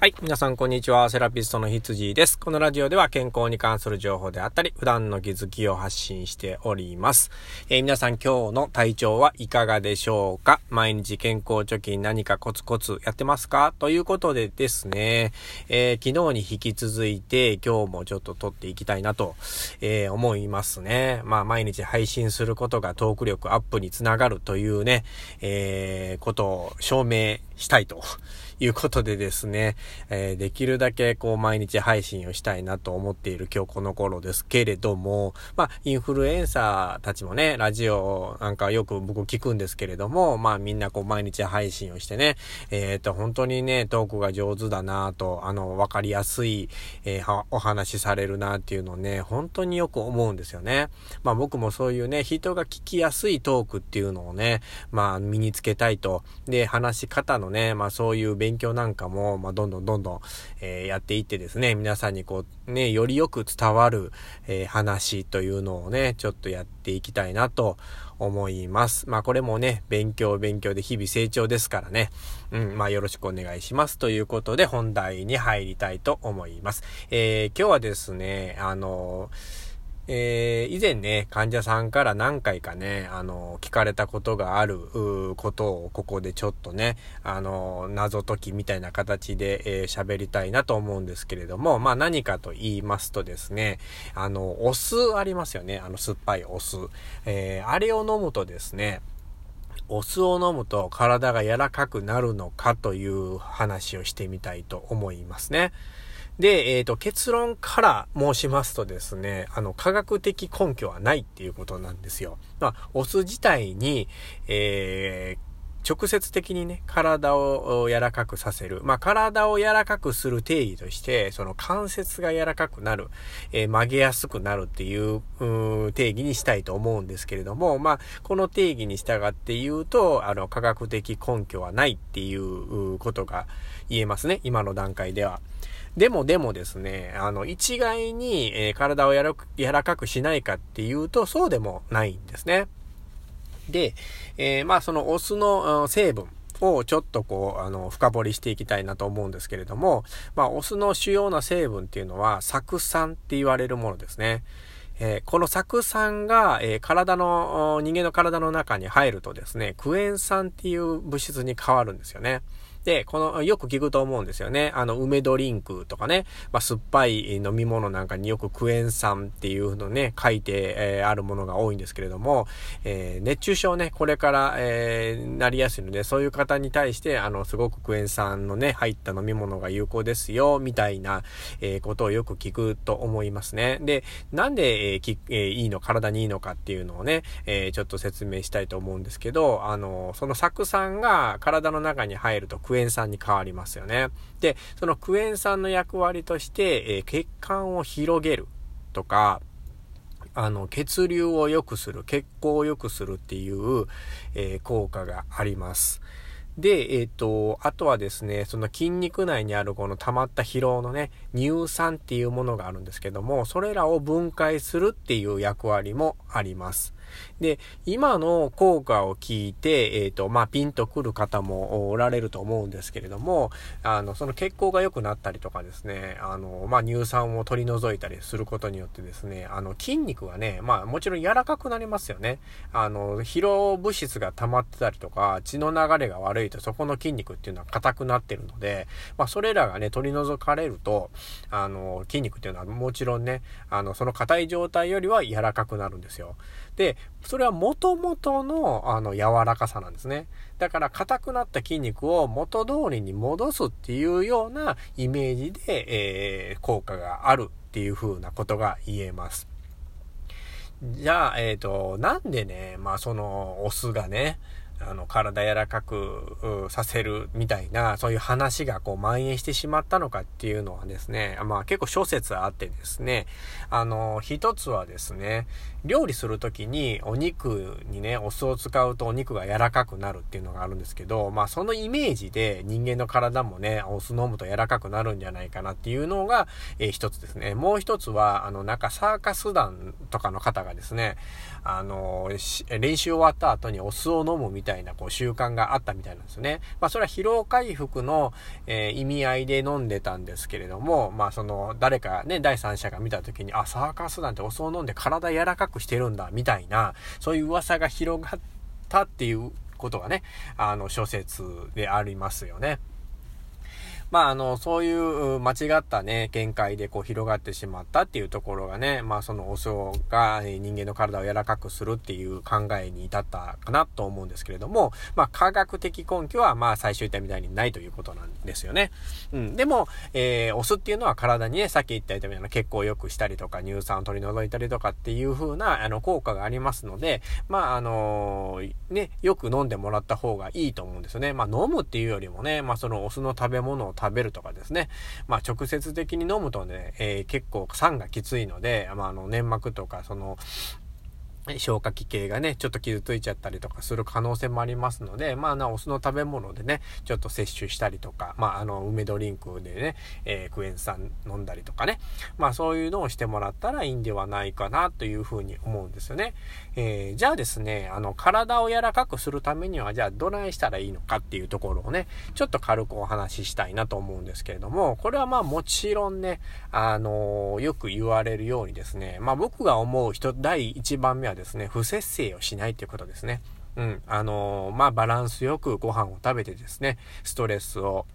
はい。皆さん、こんにちは。セラピストの羊です。このラジオでは健康に関する情報であったり、普段の気づきを発信しております。えー、皆さん、今日の体調はいかがでしょうか？毎日健康貯金何かコツコツやってますか？ということでですね、えー、昨日に引き続いて、今日もちょっと撮っていきたいなと、えー、思いますね。まあ、毎日配信することがトーク力アップにつながるというね、えことを証明したいと。いうことでですね、えー、できるだけこう毎日配信をしたいなと思っている今日この頃ですけれども、まあ、インフルエンサーたちもね、ラジオなんかよく僕聞くんですけれども、まあみんなこう毎日配信をしてね、えっ、ー、と本当にね、トークが上手だなと、あの、わかりやすい、えー、お話しされるなっていうのをね、本当によく思うんですよね。まあ僕もそういうね、人が聞きやすいトークっていうのをね、まあ身につけたいと。で、話し方のね、まあそういう勉勉強なんかも、まあ、どんどんどんどん、えー、やっていってですね、皆さんにこう、ね、よりよく伝わる、えー、話というのをね、ちょっとやっていきたいなと思います。まあこれもね、勉強勉強で日々成長ですからね。うん、まあよろしくお願いします。ということで本題に入りたいと思います。えー、今日はですね、あのーえー、以前ね、患者さんから何回かね、あの、聞かれたことがあることをここでちょっとね、あの、謎解きみたいな形で喋、えー、りたいなと思うんですけれども、まあ何かと言いますとですね、あの、お酢ありますよね、あの酸っぱいお酢。えー、あれを飲むとですね、お酢を飲むと体が柔らかくなるのかという話をしてみたいと思いますね。で、えっ、ー、と、結論から申しますとですね、あの、科学的根拠はないっていうことなんですよ。まあ、お酢自体に、えー、直接的にね、体を柔らかくさせる。まあ、体を柔らかくする定義として、その関節が柔らかくなる、えー、曲げやすくなるっていう定義にしたいと思うんですけれども、まあ、この定義に従って言うと、あの、科学的根拠はないっていうことが言えますね、今の段階では。でもでもですね、あの、一概に、えー、体を柔らかくしないかっていうと、そうでもないんですね。で、えー、まあそのお酢の成分をちょっとこう、あの、深掘りしていきたいなと思うんですけれども、まあお酢の主要な成分っていうのは、酢酸って言われるものですね。えー、この酢酸が、えー、体の、人間の体の中に入るとですね、クエン酸っていう物質に変わるんですよね。で、この、よく聞くと思うんですよね。あの、梅ドリンクとかね、まあ、酸っぱい飲み物なんかによくクエン酸っていうのね、書いて、えー、あるものが多いんですけれども、えー、熱中症ね、これから、えー、なりやすいので、そういう方に対して、あの、すごくクエン酸のね、入った飲み物が有効ですよ、みたいな、えー、ことをよく聞くと思いますね。で、なんで、えーきえー、いいの、体にいいのかっていうのをね、えー、ちょっと説明したいと思うんですけど、あの、その酢酸が体の中に入るとクエン酸に変わりますよね。で、そのクエン酸の役割として、え、血管を広げるとか、あの、血流を良くする、血行を良くするっていう、え、効果があります。で、えっ、ー、と、あとはですね、その筋肉内にあるこの溜まった疲労のね、乳酸っていうものがあるんですけども、それらを分解するっていう役割もあります。で、今の効果を聞いて、えっ、ー、と、まあ、ピンとくる方もおられると思うんですけれども、あの、その血行が良くなったりとかですね、あの、まあ、乳酸を取り除いたりすることによってですね、あの、筋肉がね、まあ、もちろん柔らかくなりますよね。あの、疲労物質が溜まってたりとか、血の流れが悪いと、そこの筋肉っていうのは硬くなってるので、まあ、それらがね、取り除かれると、あの、筋肉っていうのはもちろんね、あの、その硬い状態よりは柔らかくなるんですよ。で、それは元々の、あの、柔らかさなんですね。だから、硬くなった筋肉を元通りに戻すっていうようなイメージで、えー、効果があるっていうふうなことが言えます。じゃあ、えっ、ー、と、なんでね、まあ、その、お酢がね、あの、体柔らかくさせるみたいな、そういう話がこう蔓延してしまったのかっていうのはですね、まあ結構諸説あってですね、あの、一つはですね、料理するときにお肉にね、お酢を使うとお肉が柔らかくなるっていうのがあるんですけど、まあそのイメージで人間の体もね、お酢飲むと柔らかくなるんじゃないかなっていうのが、えー、一つですね。もう一つは、あの、なんかサーカス団とかの方がですね、あの、練習終わった後にお酢を飲むみたいたいなこう習慣があったみたいなんですよね。まあそれは疲労回復の、えー、意味合いで飲んでたんですけれども、まあその誰かね、第三者が見た時に、あ、サーカスなんてお酢を飲んで体柔らかくしてるんだ、みたいな、そういう噂が広がったっていうことがね、あの諸説でありますよね。まあ、あの、そういう間違ったね、見解でこう広がってしまったっていうところがね、まあ、そのお酢が人間の体を柔らかくするっていう考えに至ったかなと思うんですけれども、まあ、科学的根拠は、まあ、最初言みたいにないということなんですよね。うん。でも、えー、お酢っていうのは体にね、さっき言ったみたいな血行を良くしたりとか、乳酸を取り除いたりとかっていう風な、あの、効果がありますので、まあ、あのー、ね、よく飲んでもらった方がいいと思うんですよね。まあ、飲むっていうよりもね、まあ、そのお酢の食べ物を食べるとかですね。まあ直接的に飲むとね、えー、結構酸がきついので、まああの粘膜とかその、消化器系がね、ちょっと傷ついちゃったりとかする可能性もありますので、まあな、お酢の食べ物でね、ちょっと摂取したりとか、まあ、あの、梅ドリンクでね、えー、クエン酸飲んだりとかね、まあそういうのをしてもらったらいいんではないかなというふうに思うんですよね。えー、じゃあですね、あの、体を柔らかくするためには、じゃあどないしたらいいのかっていうところをね、ちょっと軽くお話ししたいなと思うんですけれども、これはまあもちろんね、あのー、よく言われるようにですね、まあ僕が思う人、第1番目はですね、不節制をしないということですね。うん。あのー、まあ、バランスよくご飯を食べてですね、ストレスを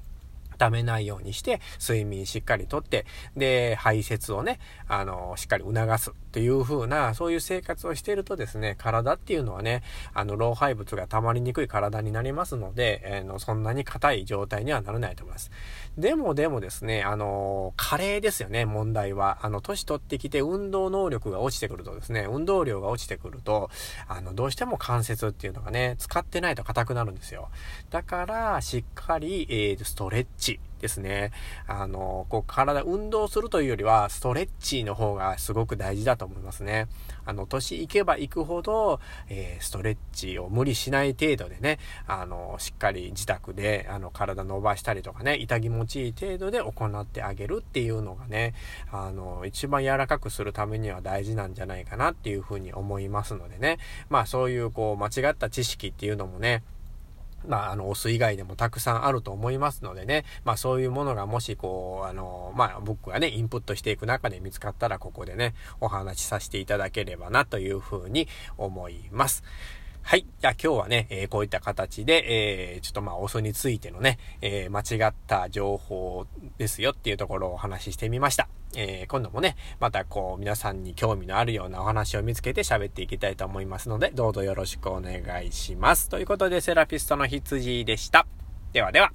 溜めないようにして、睡眠しっかりとって、で、排泄をね、あの、しっかり促すっていう風な、そういう生活をしているとですね、体っていうのはね、あの、老廃物が溜まりにくい体になりますので、えー、のそんなに硬い状態にはならないと思います。でもでもですね、あの、加齢ですよね、問題は。あの、年取ってきて運動能力が落ちてくるとですね、運動量が落ちてくると、あの、どうしても関節っていうのがね、使ってないと硬くなるんですよ。だから、しっかり、えー、ストレッチですね。あの、こう体、運動するというよりは、ストレッチの方がすごく大事だと思いますね。あの、年いけばいくほど、えー、ストレッチを無理しない程度でね、あの、しっかり自宅で、あの、体伸ばしたりとかね、痛気持ちいい程度で行ってあげるっていうのがね、あの、一番柔らかくするためには大事なんじゃないかなっていうふうに思いますのでね。まあ、そういう、こう、間違った知識っていうのもね、まあ、あの、お酢以外でもたくさんあると思いますのでね、まあ、そういうものがもし、こう、あの、まあ、僕がね、インプットしていく中で見つかったら、ここでね、お話しさせていただければな、というふうに思います。はい。じゃあ今日はね、えー、こういった形で、えー、ちょっとまあ、お酢についてのね、えー、間違った情報ですよっていうところをお話ししてみました。えー、今度もね、またこう、皆さんに興味のあるようなお話を見つけて喋っていきたいと思いますので、どうぞよろしくお願いします。ということで、セラピストの羊でした。ではでは。